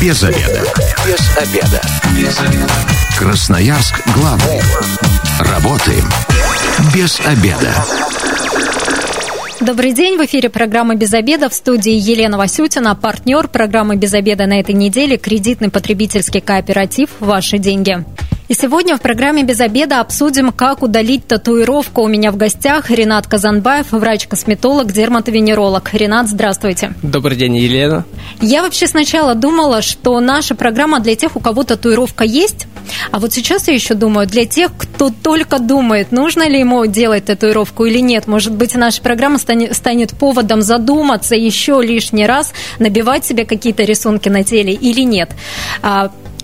Без обеда. Без обеда. Без обеда. Красноярск главный. Работаем без обеда. Добрый день, в эфире программа «Без обеда» в студии Елена Васютина, партнер программы «Без обеда» на этой неделе, кредитный потребительский кооператив «Ваши деньги». И сегодня в программе «Без обеда» обсудим, как удалить татуировку. У меня в гостях Ренат Казанбаев, врач-косметолог, дерматовенеролог. Ренат, здравствуйте. Добрый день, Елена. Я вообще сначала думала, что наша программа для тех, у кого татуировка есть, а вот сейчас я еще думаю, для тех, кто только думает, нужно ли ему делать татуировку или нет. Может быть, наша программа станет, станет поводом задуматься еще лишний раз, набивать себе какие-то рисунки на теле или нет.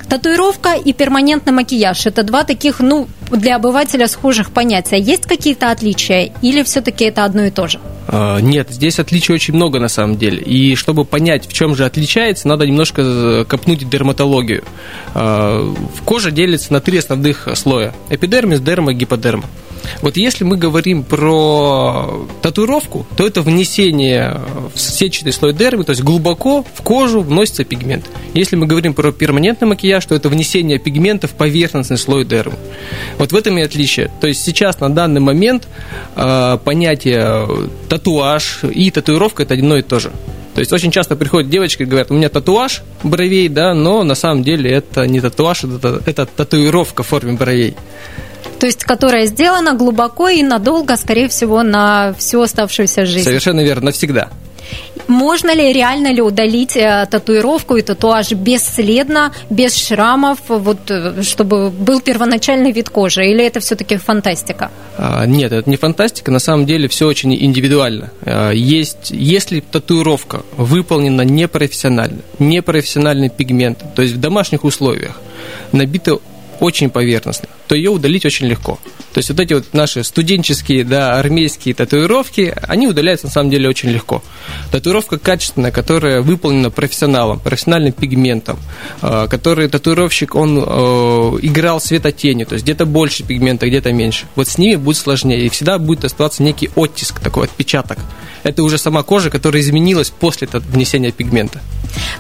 Татуировка и перманентный макияж – это два таких, ну, для обывателя схожих понятия. Есть какие-то отличия или все-таки это одно и то же? А, нет, здесь отличий очень много на самом деле. И чтобы понять, в чем же отличается, надо немножко э, копнуть дерматологию. А, кожа делится на три основных слоя – эпидермис, дерма, гиподерма. Вот если мы говорим про татуировку, то это внесение в сетчатый слой дермы, то есть глубоко в кожу вносится пигмент. Если мы говорим про перманентный макияж, то это внесение пигмента в поверхностный слой дермы. Вот в этом и отличие. То есть сейчас на данный момент э, понятие татуаж и татуировка это одно и то же. То есть очень часто приходят девочки и говорят, у меня татуаж бровей, да, но на самом деле это не татуаж, это, это татуировка в форме бровей то есть которая сделана глубоко и надолго, скорее всего, на всю оставшуюся жизнь. Совершенно верно, навсегда. Можно ли, реально ли удалить э, татуировку и татуаж бесследно, без шрамов, вот, э, чтобы был первоначальный вид кожи? Или это все-таки фантастика? А, нет, это не фантастика. На самом деле все очень индивидуально. А, есть, если татуировка выполнена непрофессионально, непрофессиональный пигмент, то есть в домашних условиях, набита очень поверхностно, то ее удалить очень легко. То есть вот эти вот наши студенческие, да, армейские татуировки, они удаляются на самом деле очень легко. Татуировка качественная, которая выполнена профессионалом, профессиональным пигментом, э, который татуировщик, он э, играл светотенью, то есть где-то больше пигмента, где-то меньше. Вот с ними будет сложнее, и всегда будет оставаться некий оттиск, такой отпечаток. Это уже сама кожа, которая изменилась после внесения пигмента.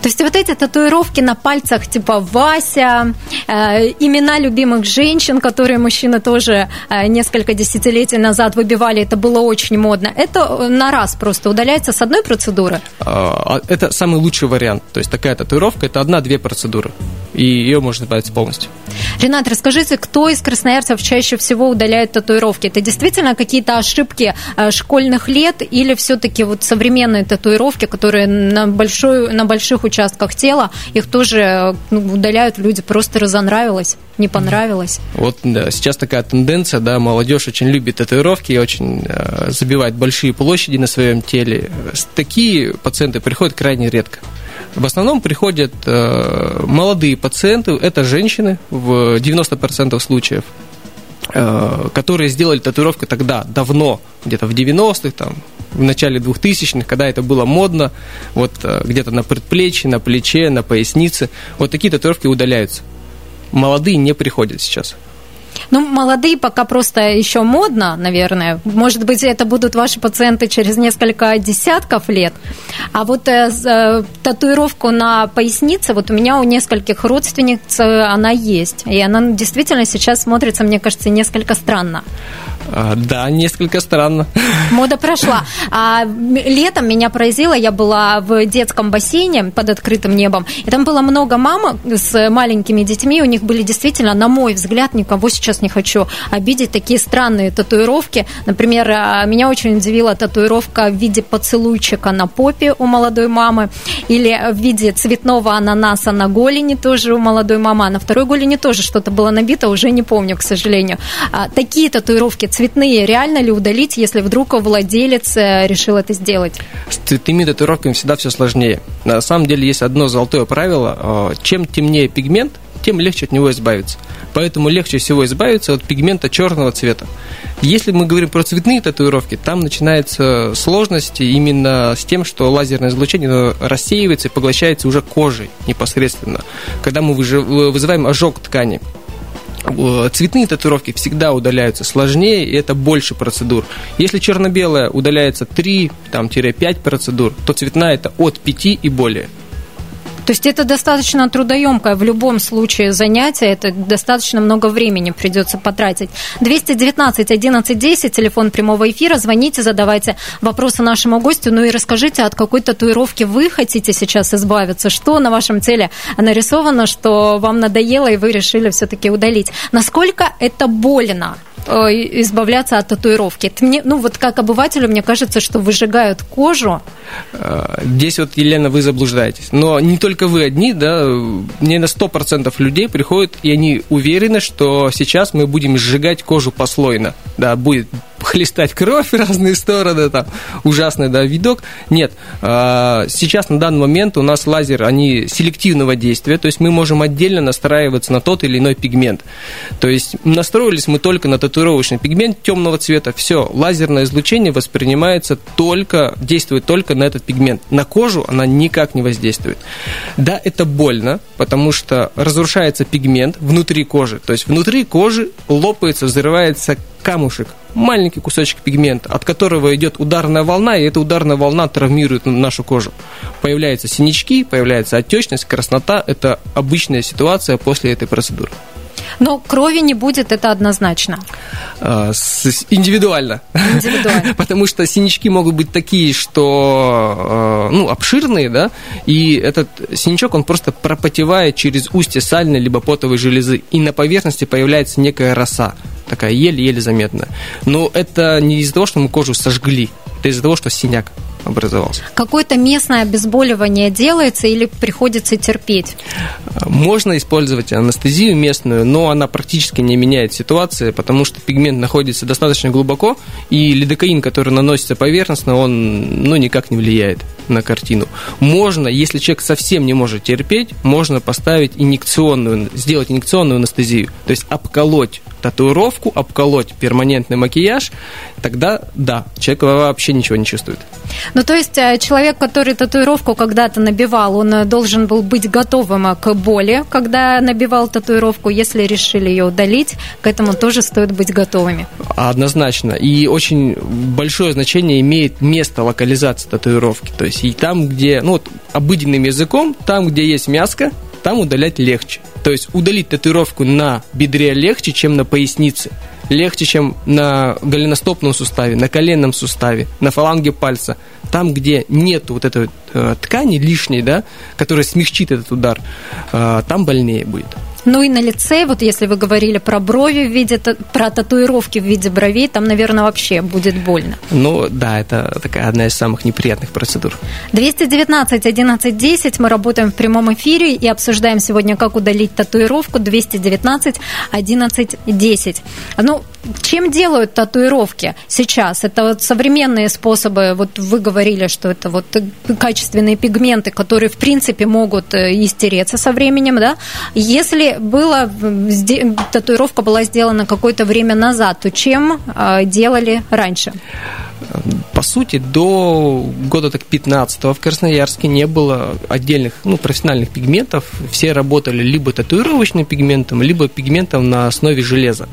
То есть вот эти татуировки на пальцах типа Вася, э, имена любимых женщин, которые мужчины тоже э, несколько десятилетий назад выбивали, это было очень модно. Это на раз просто удаляется с одной процедуры? А, а, это самый лучший вариант. То есть такая татуировка – это одна-две процедуры, и ее можно избавиться полностью. Ренат, расскажите, кто из красноярцев чаще всего удаляет татуировки? Это действительно какие-то ошибки э, школьных лет или все-таки вот современные татуировки, которые на, большой, на больших участках тела, их тоже э, ну, удаляют люди, просто разонравилось, не понравилось? Вот да, сейчас такая тенденция, да, молодежь очень любит татуировки и очень э, забивает большие площади на своем теле. Такие пациенты приходят крайне редко. В основном приходят э, молодые пациенты, это женщины в 90% случаев, э, которые сделали татуировку тогда, давно, где-то в 90-х, там, в начале 2000-х, когда это было модно, вот э, где-то на предплечье, на плече, на пояснице. Вот такие татуировки удаляются. Молодые не приходят сейчас. Ну, молодые пока просто еще модно, наверное. Может быть, это будут ваши пациенты через несколько десятков лет. А вот э, э, татуировку на пояснице, вот у меня у нескольких родственниц э, она есть. И она действительно сейчас смотрится, мне кажется, несколько странно. А, да, несколько странно. Мода прошла. А летом меня поразило, я была в детском бассейне под открытым небом, и там было много мам с маленькими детьми, у них были действительно, на мой взгляд, никого сейчас не хочу обидеть, такие странные татуировки. Например, а, меня очень удивила татуировка в виде поцелуйчика на попе у молодой мамы, или в виде цветного ананаса на голени тоже у молодой мамы, а на второй голени тоже что-то было набито, уже не помню, к сожалению. А, такие татуировки цветные реально ли удалить, если вдруг владелец э, решил это сделать? С цветными татуировками всегда все сложнее. На самом деле есть одно золотое правило. Э, чем темнее пигмент, тем легче от него избавиться. Поэтому легче всего избавиться от пигмента черного цвета. Если мы говорим про цветные татуировки, там начинаются сложности именно с тем, что лазерное излучение рассеивается и поглощается уже кожей непосредственно. Когда мы вызываем ожог ткани. Э, цветные татуировки всегда удаляются сложнее, и это больше процедур. Если черно-белая удаляется 3-5 процедур, то цветная это от 5 и более. То есть это достаточно трудоемкое в любом случае занятие, это достаточно много времени придется потратить. 219 11 10, телефон прямого эфира, звоните, задавайте вопросы нашему гостю, ну и расскажите, от какой татуировки вы хотите сейчас избавиться, что на вашем теле нарисовано, что вам надоело и вы решили все-таки удалить. Насколько это больно? Э, избавляться от татуировки. Это мне, ну вот как обывателю, мне кажется, что выжигают кожу. Э, здесь вот, Елена, вы заблуждаетесь. Но не только вы одни, да, не на 100% людей приходят, и они уверены, что сейчас мы будем сжигать кожу послойно. Да, будет хлестать кровь в разные стороны, там, ужасный, да, видок. Нет, а, сейчас на данный момент у нас лазер, они селективного действия, то есть мы можем отдельно настраиваться на тот или иной пигмент. То есть настроились мы только на татуировочный пигмент темного цвета, все, лазерное излучение воспринимается только, действует только на этот пигмент. На кожу она никак не воздействует. Да, это больно, потому что разрушается пигмент внутри кожи, то есть внутри кожи лопается, взрывается камушек, маленький кусочек пигмента, от которого идет ударная волна, и эта ударная волна травмирует нашу кожу. Появляются синячки, появляется отечность, краснота. Это обычная ситуация после этой процедуры. Но крови не будет, это однозначно. А, индивидуально. Индивидуально. Потому что синячки могут быть такие, что а, ну, обширные, да, и этот синячок, он просто пропотевает через устье сальной либо потовой железы, и на поверхности появляется некая роса, такая еле-еле заметная. Но это не из-за того, что мы кожу сожгли, это из-за того, что синяк образовался. Какое-то местное обезболивание делается или приходится терпеть? Можно использовать анестезию местную, но она практически не меняет ситуации, потому что пигмент находится достаточно глубоко, и лидокаин, который наносится поверхностно, он ну, никак не влияет на картину. Можно, если человек совсем не может терпеть, можно поставить инъекционную, сделать инъекционную анестезию, то есть обколоть татуировку, обколоть перманентный макияж, тогда да, человек вообще ничего не чувствует. Ну, то есть э, человек, который татуировку когда-то набивал, он э, должен был быть готовым э, к боли, когда набивал татуировку. Если решили ее удалить, к этому тоже стоит быть готовыми. Однозначно. И очень большое значение имеет место локализации татуировки. То есть и там, где, ну вот обыденным языком, там, где есть мяско, там удалять легче. То есть удалить татуировку на бедре легче, чем на пояснице. Легче, чем на голеностопном суставе, на коленном суставе, на фаланге пальца. Там, где нет вот этой э, ткани лишней, да, которая смягчит этот удар, э, там больнее будет. Ну и на лице, вот если вы говорили про брови в виде, про татуировки в виде бровей, там, наверное, вообще будет больно. Ну да, это такая одна из самых неприятных процедур. 219 11 10, мы работаем в прямом эфире и обсуждаем сегодня, как удалить татуировку. 219 11 10. Ну, чем делают татуировки сейчас? Это вот современные способы, вот вы говорили, что это вот качественные пигменты, которые, в принципе, могут э, истереться со временем, да? Если было, татуировка была сделана какое-то время назад, то чем э, делали раньше? По сути, до года так 15 в Красноярске не было отдельных ну, профессиональных пигментов. Все работали либо татуировочным пигментом, либо пигментом на основе железа.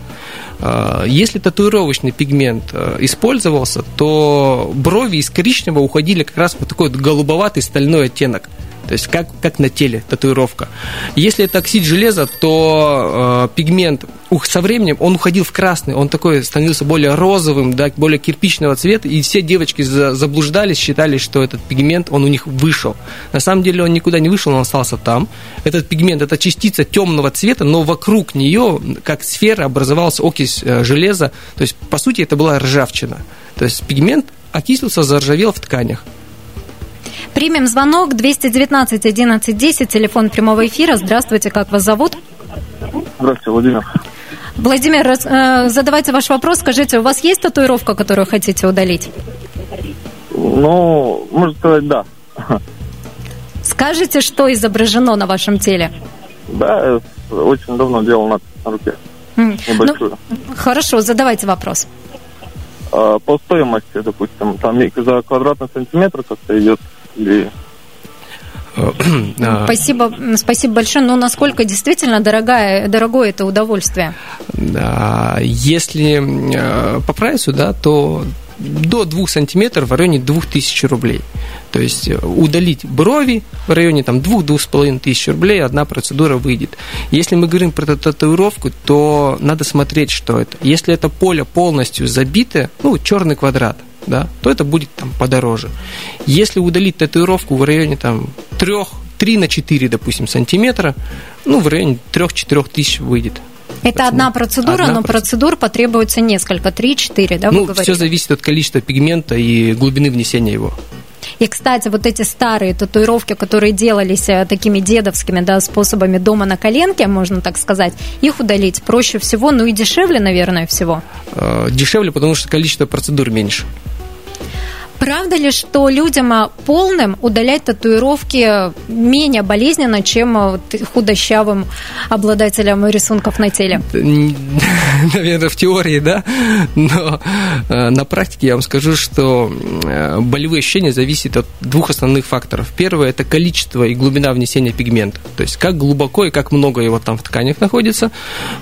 А, если татуировочный пигмент э, использовался, то брови из коричневого уходили как раз в такой голубоватый стальной оттенок. То есть как, как на теле татуировка. Если это оксид железа, то э, пигмент ух, со временем он уходил в красный, он такой становился более розовым, да, более кирпичного цвета, и все девочки за, заблуждались, считали, что этот пигмент, он у них вышел. На самом деле он никуда не вышел, он остался там. Этот пигмент, это частица темного цвета, но вокруг нее, как сфера, образовалась окись э, железа. То есть, по сути, это была ржавчина. То есть пигмент окислился, заржавел в тканях. Примем звонок 219 11 10, телефон прямого эфира. Здравствуйте, как вас зовут? Здравствуйте, Владимир. Владимир, э, задавайте ваш вопрос. Скажите, у вас есть татуировка, которую хотите удалить? Ну, можно сказать, да. Скажите, что изображено на вашем теле? Да, очень давно делал на, на руке. Небольшую. Ну, хорошо, задавайте вопрос. А, по стоимости, допустим, там за квадратный сантиметр как-то идет или а. Спасибо, спасибо большое. Но насколько действительно дорогое, дорогое это удовольствие? Если э, по прайсу, да, то до 2 сантиметров в районе 2000 рублей. То есть э, удалить брови в районе там, 2-2,5 тысяч рублей одна процедура выйдет. Если мы говорим про татуировку, то надо смотреть, что это. Если это поле полностью забито, ну, черный квадрат, да, то это будет там подороже. Если удалить татуировку в районе там 3, 3 на 4, допустим, сантиметра, ну, в районе 3-4 тысяч выйдет. Это одна процедура, одна но процедур потребуется несколько, 3-4, да, Ну, все зависит от количества пигмента и глубины внесения его. И, кстати, вот эти старые татуировки, которые делались э, такими дедовскими да, способами дома на коленке, можно так сказать, их удалить проще всего, ну и дешевле, наверное, всего. Э, дешевле, потому что количество процедур меньше. Правда ли, что людям а, полным удалять татуировки менее болезненно, чем а, худощавым обладателям рисунков на теле? Наверное, в теории, да. Но э, на практике я вам скажу, что э, болевые ощущения зависят от двух основных факторов. Первое – это количество и глубина внесения пигмента. То есть, как глубоко и как много его там в тканях находится.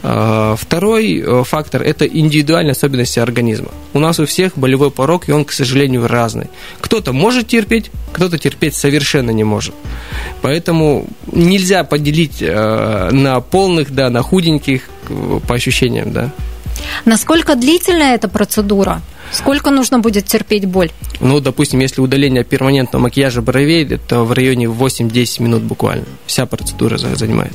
Э, второй фактор – это индивидуальные особенности организма. У нас у всех болевой порог, и он, к сожалению, разный разный. Кто-то может терпеть, кто-то терпеть совершенно не может. Поэтому нельзя поделить э, на полных, да, на худеньких э, по ощущениям, да. Насколько длительная эта процедура? Сколько нужно будет терпеть боль? Ну, допустим, если удаление перманентного макияжа бровей, это в районе 8-10 минут буквально. Вся процедура занимает.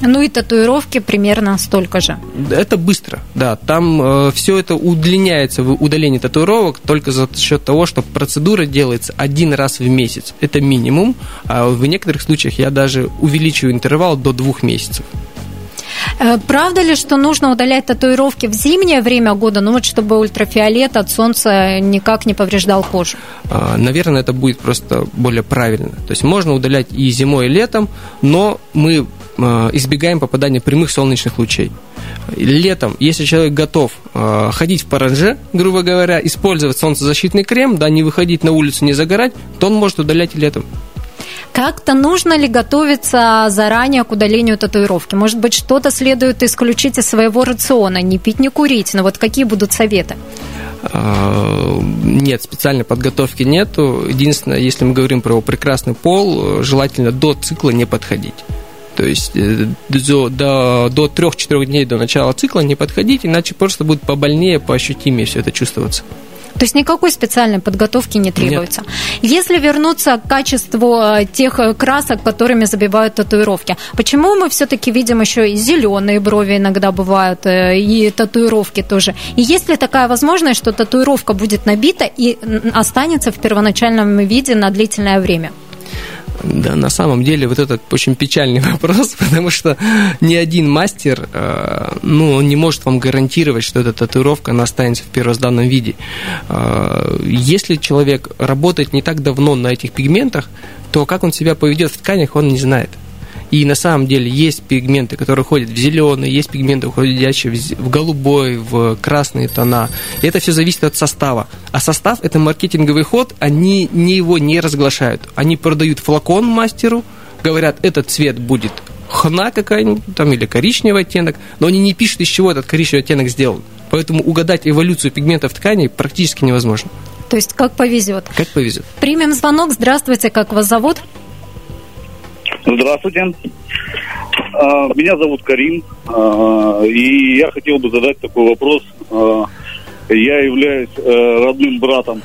Ну и татуировки примерно столько же. Это быстро, да. Там э, все это удлиняется в удалении татуировок только за счет того, что процедура делается один раз в месяц. Это минимум. А в некоторых случаях я даже увеличиваю интервал до двух месяцев. Э, правда ли, что нужно удалять татуировки в зимнее время года, ну вот чтобы ультрафиолет от солнца никак не повреждал кожу? А, наверное, это будет просто более правильно. То есть можно удалять и зимой, и летом, но мы избегаем попадания прямых солнечных лучей. Летом, если человек готов э, ходить в паранже, грубо говоря, использовать солнцезащитный крем, да, не выходить на улицу, не загорать, то он может удалять и летом. Как-то нужно ли готовиться заранее к удалению татуировки? Может быть, что-то следует исключить из своего рациона, не пить, не курить, но вот какие будут советы? А, нет, специальной подготовки нету. Единственное, если мы говорим про прекрасный пол, желательно до цикла не подходить. То есть э, до, до, до 3-4 дней до начала цикла не подходить, иначе просто будет побольнее, поощутимее все это чувствоваться. То есть никакой специальной подготовки не требуется. Нет. Если вернуться к качеству э, тех э, красок, которыми забивают татуировки, почему мы все-таки видим еще и зеленые брови иногда бывают, и татуировки тоже? И есть ли такая возможность, что татуировка будет набита и останется в первоначальном виде на длительное время? Да, на самом деле вот этот очень печальный вопрос, потому что ни один мастер, э, ну, он не может вам гарантировать, что эта татуировка, она останется в первозданном виде. Э, если человек работает не так давно на этих пигментах, то как он себя поведет в тканях, он не знает. И на самом деле есть пигменты, которые ходят в зеленый, есть пигменты, уходящие в голубой, в красные тона. И это все зависит от состава. А состав – это маркетинговый ход, они не его не разглашают. Они продают флакон мастеру, говорят, этот цвет будет хна какая-нибудь, там, или коричневый оттенок, но они не пишут, из чего этот коричневый оттенок сделан. Поэтому угадать эволюцию пигментов тканей практически невозможно. То есть как повезет. Как повезет. Примем звонок. Здравствуйте, как вас зовут? Здравствуйте. А, меня зовут Карим, а, и я хотел бы задать такой вопрос. А, я являюсь э, родным братом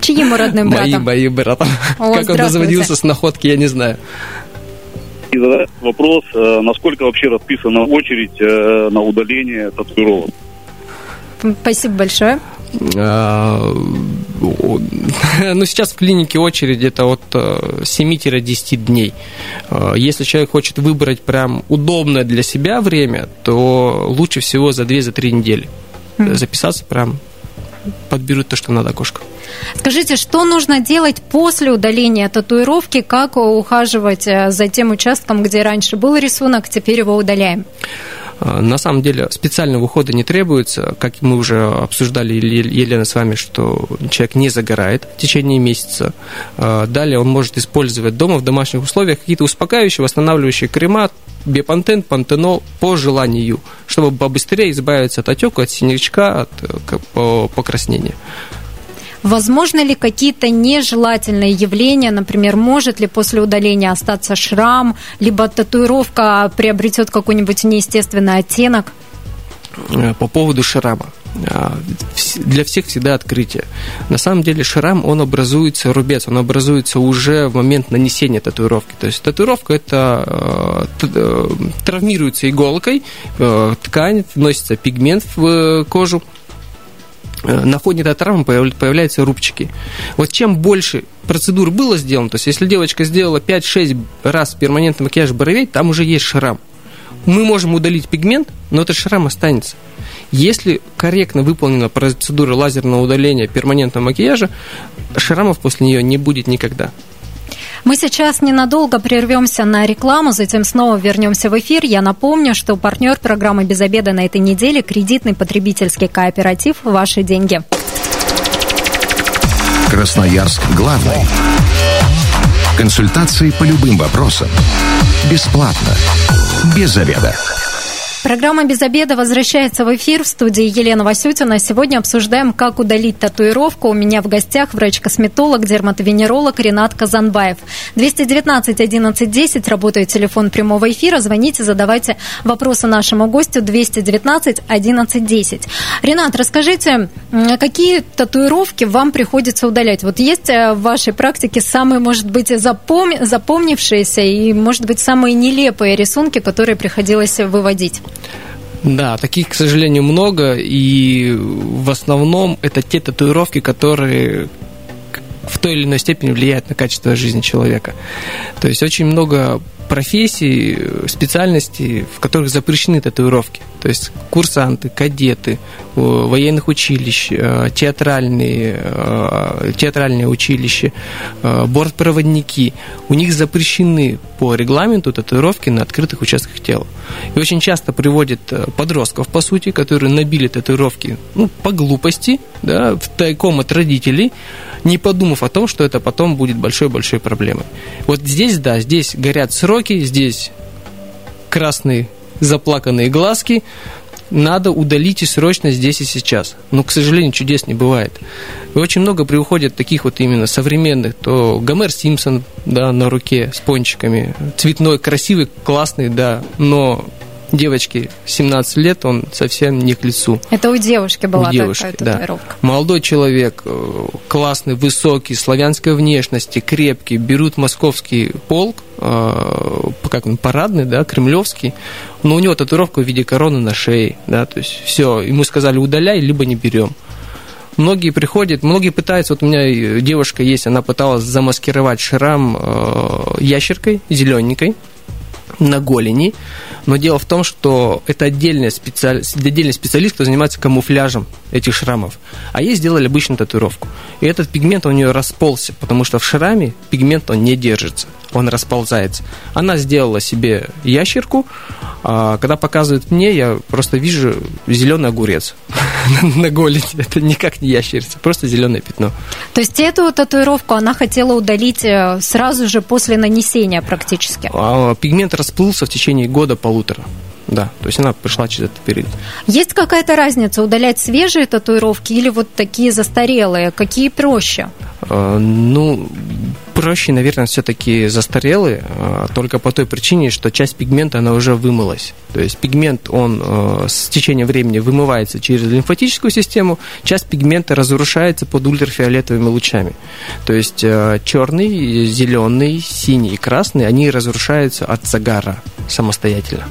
Чьим родным братом? Моим, моим братом. О, как он дозвонился с находки, я не знаю. И задать вопрос, э, насколько вообще расписана очередь э, на удаление татуировок. Спасибо большое. Ну, сейчас в клинике очередь это от 7-10 э, дней. А, если человек хочет выбрать прям удобное для себя время, то лучше всего за 2-3 недели. Записаться прям подберут то, что надо окошко. Скажите, что нужно делать после удаления татуировки? Как ухаживать э, за тем участком, где раньше был рисунок, теперь его удаляем? А, на самом деле специального ухода не требуется, как мы уже обсуждали, Елена, с вами, что человек не загорает в течение месяца. А, далее он может использовать дома в домашних условиях какие-то успокаивающие, восстанавливающие крема, бепантен, пантенол по желанию, чтобы побыстрее избавиться от отека, от синячка, от э, покраснения. Возможно ли какие-то нежелательные явления, например, может ли после удаления остаться шрам, либо татуировка приобретет какой-нибудь неестественный оттенок? Э, по поводу шрама а, для всех всегда открытие. На самом деле шрам, он образуется, рубец, он образуется уже в момент нанесения татуировки. То есть татуировка это э, э, травмируется иголкой, ткань, вносится пигмент в кожу, Э, на фоне этой травмы появляются рубчики. Вот чем больше процедур было сделано, то есть если девочка сделала 5-6 раз перманентный макияж бровей, там уже есть шрам. Мы можем удалить пигмент, но этот шрам останется. Если корректно выполнена процедура лазерного удаления перманентного макияжа, шрамов после нее не будет никогда. Мы сейчас ненадолго прервемся на рекламу, затем снова вернемся в эфир. Я напомню, что партнер программы «Без обеда» на этой неделе – кредитный потребительский кооператив «Ваши деньги». Красноярск главный. Консультации по любым вопросам. Бесплатно. Без заведа. Программа «Без обеда» возвращается в эфир в студии Елена Васютина. Сегодня обсуждаем, как удалить татуировку. У меня в гостях врач-косметолог, дерматовенеролог Ренат Казанбаев. 219 11 10 работает телефон прямого эфира. Звоните, задавайте вопросы нашему гостю 219 11 10. Ренат, расскажите, какие татуировки вам приходится удалять? Вот есть э, в вашей практике самые, может быть, запом... запомнившиеся и, может быть, самые нелепые рисунки, которые приходилось выводить? Да, таких, к сожалению, много, и в основном это те татуировки, которые в той или иной степени влияют на качество жизни человека. То есть очень много профессий, специальностей, в которых запрещены татуировки. То есть курсанты, кадеты, военных училищ, э, театральные, э, театральные училища, э, бортпроводники. У них запрещены по регламенту татуировки на открытых участках тела. И очень часто приводят подростков, по сути, которые набили татуировки ну, по глупости, да, в тайком от родителей, не подумав о том, что это потом будет большой-большой проблемой. Вот здесь, да, здесь горят сроки, здесь красные заплаканные глазки, надо удалить и срочно здесь и сейчас. Но, к сожалению, чудес не бывает. И очень много приходит таких вот именно современных, то Гомер Симпсон, да, на руке с пончиками, цветной, красивый, классный, да, но девочке 17 лет, он совсем не к лицу. Это у девушки была у девушки, такая татуировка. Да. Молодой человек, э, классный, высокий, славянской внешности, крепкий, берут московский полк, э, как он, парадный, да, кремлевский, но у него татуировка в виде короны на шее, да, то есть все, ему сказали удаляй, либо не берем. Многие приходят, многие пытаются, вот у меня девушка есть, она пыталась замаскировать шрам э, ящеркой, зелененькой, на голени. Но дело в том, что это отдельный, специаль... отдельный специалист, кто занимается камуфляжем этих шрамов. А ей сделали обычную татуировку. И этот пигмент у нее расползся, потому что в шраме пигмент он не держится, он расползается. Она сделала себе ящерку, а когда показывают мне, я просто вижу зеленый огурец на голени. Это никак не ящерица, просто зеленое пятно. То есть эту татуировку она хотела удалить э, сразу же после нанесения практически? А, пигмент расплылся в течение года-полутора. Да, то есть она пришла через этот период. Есть какая-то разница удалять свежие татуировки или вот такие застарелые? Какие проще? Э, ну, проще, наверное, все-таки застарелые, э, только по той причине, что часть пигмента, она уже вымылась. То есть пигмент, он э, с течением времени вымывается через лимфатическую систему, часть пигмента разрушается под ультрафиолетовыми лучами. То есть черный, зеленый, синий и красный, они разрушаются от загара самостоятельно.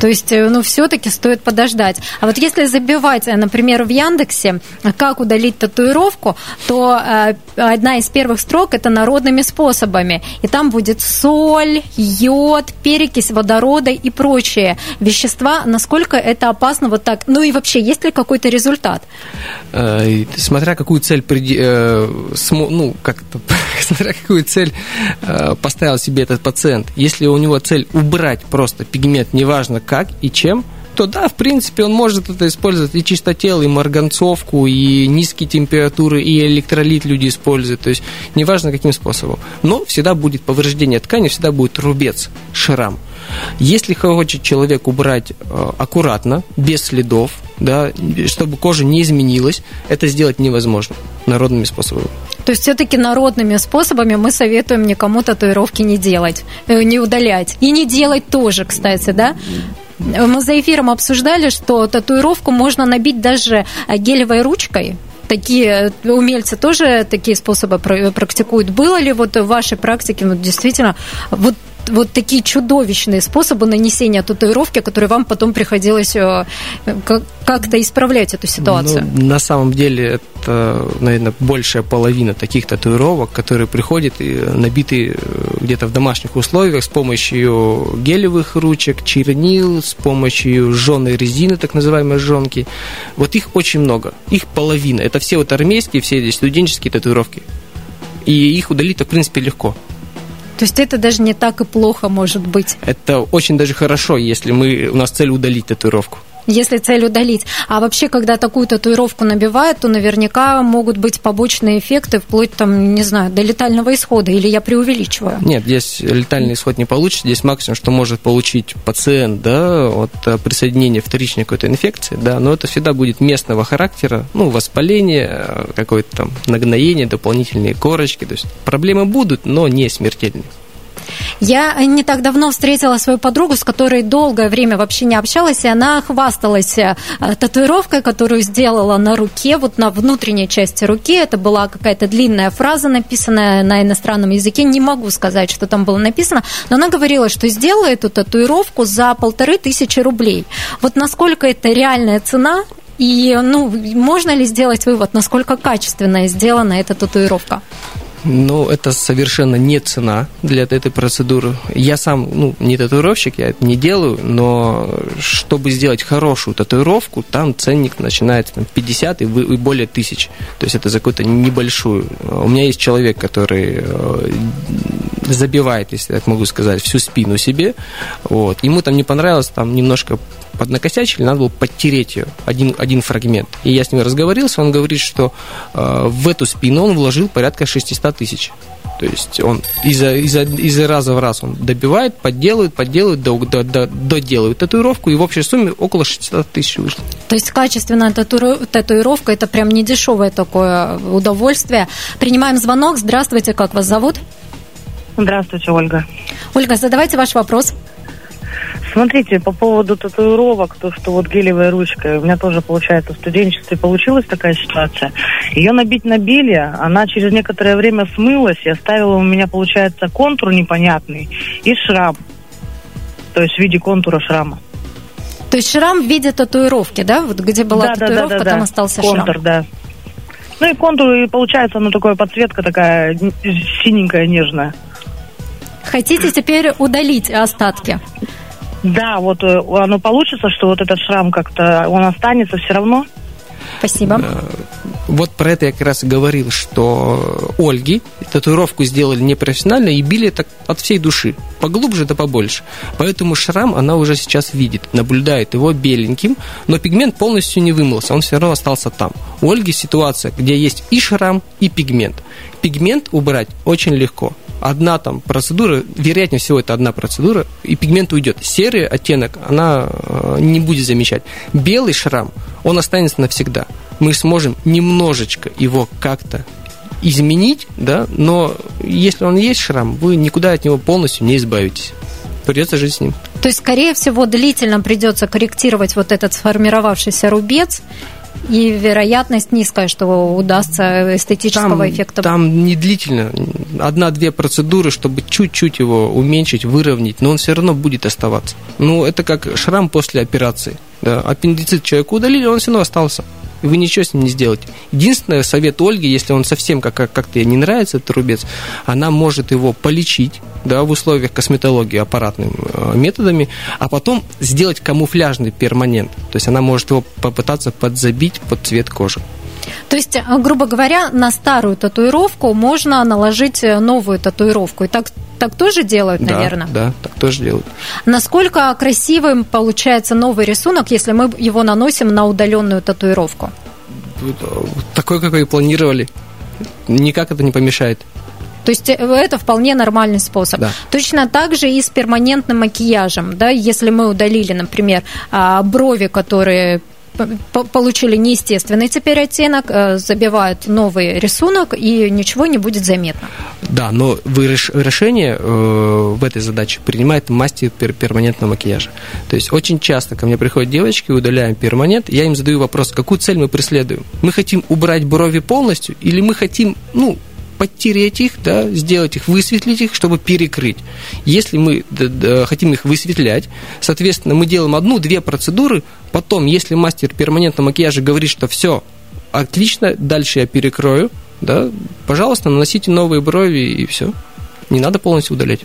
То есть, э, ну, все-таки стоит подождать. А вот если забивать, э, например, в Яндексе, как удалить татуировку, то э, одна из первых строк это народными способами. И там будет соль, йод, перекись водорода и прочие вещества. Насколько это опасно вот так? Ну и вообще, есть ли какой-то результат? Смотря какую цель, ну, как смотря какую цель поставил себе этот пациент. Если у него цель убрать просто пигмент, неважно как и чем, то да, в принципе, он может это использовать и чистотел, и марганцовку, и низкие температуры, и электролит люди используют. То есть, неважно каким способом. Но всегда будет повреждение ткани, всегда будет рубец, шрам. Если хочет человек убрать э, аккуратно, без следов, да, чтобы кожа не изменилась, это сделать невозможно народными способами. То есть все-таки народными способами мы советуем никому татуировки не делать, э, не удалять. И не делать тоже, кстати, да? Мы за эфиром обсуждали, что татуировку можно набить даже гелевой ручкой, такие умельцы тоже такие способы практикуют. Было ли вот в вашей практике вот действительно вот вот такие чудовищные способы нанесения татуировки, которые вам потом приходилось э, как-то исправлять эту ситуацию? Ну, на самом деле это, наверное, большая половина таких татуировок, которые приходят и набиты э, где-то в домашних условиях с помощью гелевых ручек, чернил, с помощью жженой резины, так называемой жженки. Вот их очень много. Их половина. Это все вот армейские, все студенческие татуировки. И их удалить, в принципе, легко. То есть это даже не так и плохо может быть. Это очень даже хорошо, если мы, у нас цель удалить татуировку если цель удалить. А вообще, когда такую татуировку набивают, то наверняка могут быть побочные эффекты, вплоть там, не знаю, до летального исхода, или я преувеличиваю? Нет, здесь летальный исход не получится, здесь максимум, что может получить пациент, да, от э, присоединения вторичной какой-то инфекции, да, но это всегда будет местного характера, ну, воспаление, э, какое-то там нагноение, дополнительные корочки, то есть проблемы будут, но не смертельные. Я не так давно встретила свою подругу, с которой долгое время вообще не общалась, и она хвасталась э, татуировкой, которую сделала на руке, вот на внутренней части руки. Это была какая-то длинная фраза, написанная на иностранном языке. Не могу сказать, что там было написано, но она говорила, что сделала эту татуировку за полторы тысячи рублей. Вот насколько это реальная цена, и ну, можно ли сделать вывод, насколько качественная сделана эта татуировка? Ну, это совершенно не цена для этой процедуры. Я сам, ну, не татуировщик, я это не делаю, но чтобы сделать хорошую татуировку, там ценник начинается там, 50 и, и более тысяч. То есть это за какую-то небольшую. У меня есть человек, который э, забивает, если так могу сказать, всю спину себе. Вот. Ему там не понравилось, там немножко поднакосячили, надо было подтереть ее, один, один фрагмент. И я с ним разговорился, он говорит, что э, в эту спину он вложил порядка 600 тысяч. То есть он из-за из из раза в раз он добивает, подделывает, подделывает, до, до, до, доделывает татуировку, и в общей сумме около 600 тысяч вышло. То есть качественная тату... татуировка – это прям не дешевое такое удовольствие. Принимаем звонок. Здравствуйте, как вас зовут? Здравствуйте, Ольга. Ольга, задавайте ваш вопрос. Смотрите, по поводу татуировок, то, что вот гелевая ручка, у меня тоже, получается, в студенчестве получилась такая ситуация. Ее набить набили, она через некоторое время смылась и оставила у меня, получается, контур непонятный и шрам. То есть в виде контура шрама. То есть шрам в виде татуировки, да? Вот где была да, татуировка, да, да, да, там остался контур, шрам. да. Ну и контур, и получается, ну, такая подсветка такая синенькая, нежная. Хотите теперь удалить остатки? Да, вот э, оно получится, что вот этот шрам как-то, он останется все равно. Спасибо. Э, вот про это я как раз и говорил, что Ольги татуировку сделали непрофессионально и били так от всей души, поглубже да побольше. Поэтому шрам она уже сейчас видит, наблюдает его беленьким, но пигмент полностью не вымылся, он все равно остался там. У Ольги ситуация, где есть и шрам, и пигмент. Пигмент убрать очень легко одна там процедура, вероятнее всего это одна процедура, и пигмент уйдет. Серый оттенок она э, не будет замечать. Белый шрам, он останется навсегда. Мы сможем немножечко его как-то изменить, да, но если он есть шрам, вы никуда от него полностью не избавитесь. Придется жить с ним. То есть, скорее всего, длительно придется корректировать вот этот сформировавшийся рубец, и вероятность низкая, что удастся эстетического там, эффекта. Там не длительно. Одна-две процедуры, чтобы чуть-чуть его уменьшить, выровнять, но он все равно будет оставаться. Ну, это как шрам после операции. Да. Аппендицит человеку удалили, он все равно остался и вы ничего с ним не сделаете. Единственное, совет Ольги, если он совсем как- как-то ей не нравится, этот рубец, она может его полечить, да, в условиях косметологии аппаратными э, методами, а потом сделать камуфляжный перманент. То есть она может его попытаться подзабить под цвет кожи. То есть, э, грубо говоря, на старую татуировку можно наложить э, новую татуировку. И так, так тоже делают, Да, наверное? Да, так тоже делают. Насколько красивым получается новый рисунок, если мы его наносим на удаленную татуировку? Такой, какой и планировали. Никак это не помешает. То есть э, это вполне нормальный способ. Да. Точно так же и с перманентным макияжем. Да? Если мы удалили, например, а, брови, которые получили неестественный теперь оттенок, э, забивают новый рисунок, и ничего не будет заметно. Да, но вы реш- решение э, в этой задаче принимает мастер пер- перманентного макияжа. То есть очень часто ко мне приходят девочки, удаляем перманент, я им задаю вопрос, какую цель мы преследуем? Мы хотим убрать брови полностью или мы хотим, ну, подтереть их, да, сделать их, высветлить их, чтобы перекрыть. Если мы хотим их высветлять, соответственно, мы делаем одну-две процедуры, потом, если мастер перманентного макияжа говорит, что все отлично, дальше я перекрою, да, пожалуйста, наносите новые брови и все. Не надо полностью удалять.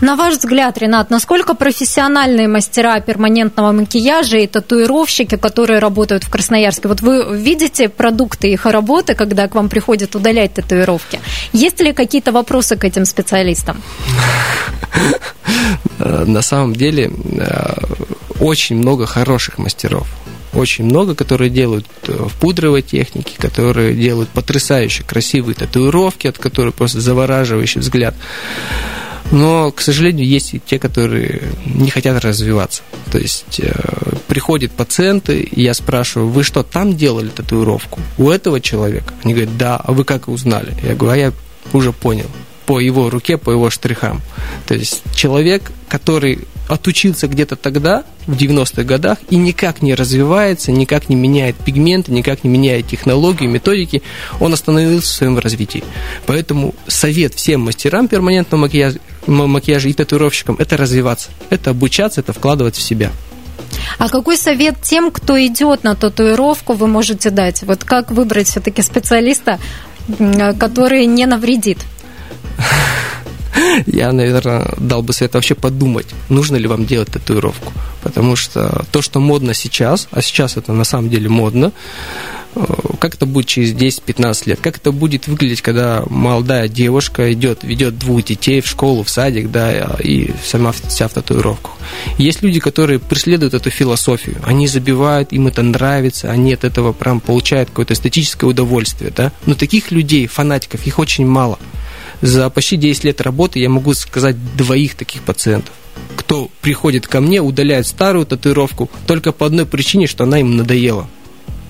На ваш взгляд, Ренат, насколько профессиональные мастера перманентного макияжа и татуировщики, которые работают в Красноярске, вот вы видите продукты их работы, когда к вам приходят удалять татуировки? Есть ли какие-то вопросы к этим специалистам? На самом деле э, очень много хороших мастеров. Очень много, которые делают э, в пудровой технике, которые делают потрясающе красивые татуировки, от которых просто завораживающий взгляд. Но, к сожалению, есть и те, которые не хотят развиваться. То есть э, приходят пациенты, и я спрашиваю, вы что, там делали татуировку? У этого человека? Они говорят, да, а вы как узнали? Я говорю, а я уже понял по его руке, по его штрихам. То есть человек, который отучился где-то тогда, в 90-х годах, и никак не развивается, никак не меняет пигменты, никак не меняет технологию, методики, он остановился в своем развитии. Поэтому совет всем мастерам перманентного макияжа, макияжа и татуировщикам – это развиваться, это обучаться, это вкладывать в себя. А какой совет тем, кто идет на татуировку, вы можете дать? Вот как выбрать все-таки специалиста, который не навредит? Я, наверное, дал бы совет вообще подумать, нужно ли вам делать татуировку. Потому что то, что модно сейчас, а сейчас это на самом деле модно, э, как это будет через 10-15 лет? Как это будет выглядеть, когда молодая девушка идет, ведет двух детей в школу, в садик, да, и сама вся в татуировках? Есть люди, которые преследуют эту философию, они забивают, им это нравится, они от этого прям получают какое-то эстетическое удовольствие, да? Но таких людей, фанатиков, их очень мало. За почти 10 лет работы я могу сказать двоих таких пациентов кто приходит ко мне, удаляет старую татуировку только по одной причине, что она им надоела.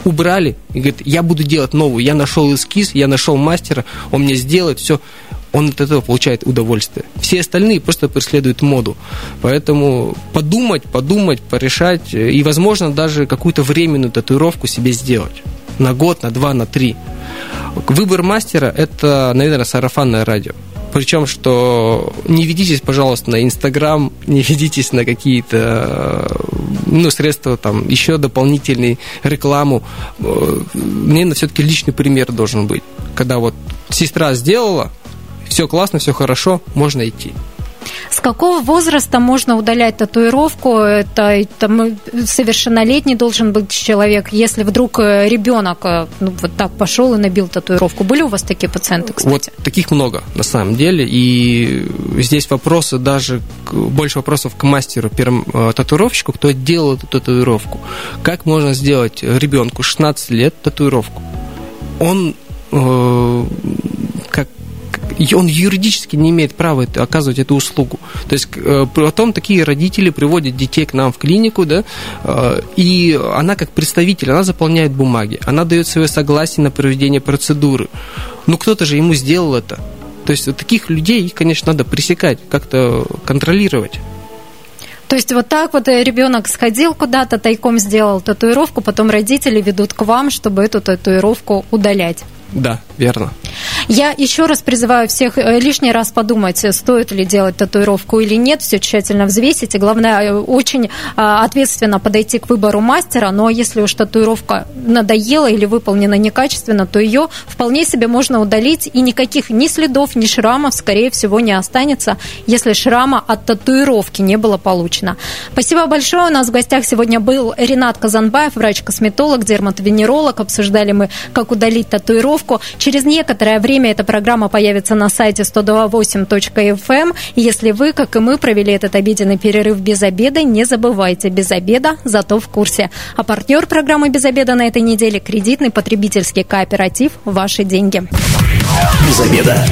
Убрали и говорит, я буду делать новую. Я нашел эскиз, я нашел мастера, он мне сделает все. Он от этого получает удовольствие. Все остальные просто преследуют моду. Поэтому подумать, подумать, порешать и, возможно, даже какую-то временную татуировку себе сделать. На год, на два, на три. Выбор мастера – это, наверное, сарафанное радио. Причем, что не ведитесь, пожалуйста, на Инстаграм, не ведитесь на какие-то ну, средства, там, еще дополнительные рекламу. Наверное, все-таки личный пример должен быть. Когда вот сестра сделала, все классно, все хорошо, можно идти. С какого возраста можно удалять татуировку? Это там, совершеннолетний должен быть человек. Если вдруг ребенок ну, вот так пошел и набил татуировку. Были у вас такие пациенты, кстати? Вот таких много, на самом деле. И здесь вопросы даже, больше вопросов к мастеру, первому татуировщику, кто делал эту татуировку. Как можно сделать ребенку 16 лет татуировку? Он э, он юридически не имеет права это, оказывать эту услугу. То есть э, потом такие родители приводят детей к нам в клинику, да, э, и она как представитель, она заполняет бумаги, она дает свое согласие на проведение процедуры. Ну кто-то же ему сделал это. То есть таких людей, их, конечно, надо пресекать, как-то контролировать. То есть вот так вот ребенок сходил куда-то, тайком сделал татуировку, потом родители ведут к вам, чтобы эту татуировку удалять. Да, верно. Я еще раз призываю всех э, лишний раз подумать, стоит ли делать татуировку или нет, все тщательно взвесить. И главное, э, очень а, ответственно подойти к выбору мастера. Но если уж татуировка надоела или выполнена некачественно, то ее вполне себе можно удалить. И никаких ни следов, ни шрамов, скорее всего, не останется, если шрама от татуировки не было получено. Спасибо большое. У нас в гостях сегодня был Ренат Казанбаев, врач-косметолог, дерматовенеролог. Обсуждали мы, как удалить татуировку. Через некоторое время время эта программа появится на сайте 128.fm. Эм. Если вы, как и мы, провели этот обеденный перерыв без обеда, не забывайте, без обеда, зато в курсе. А партнер программы «Без обеда» на этой неделе – кредитный потребительский кооператив «Ваши деньги». Без обеда.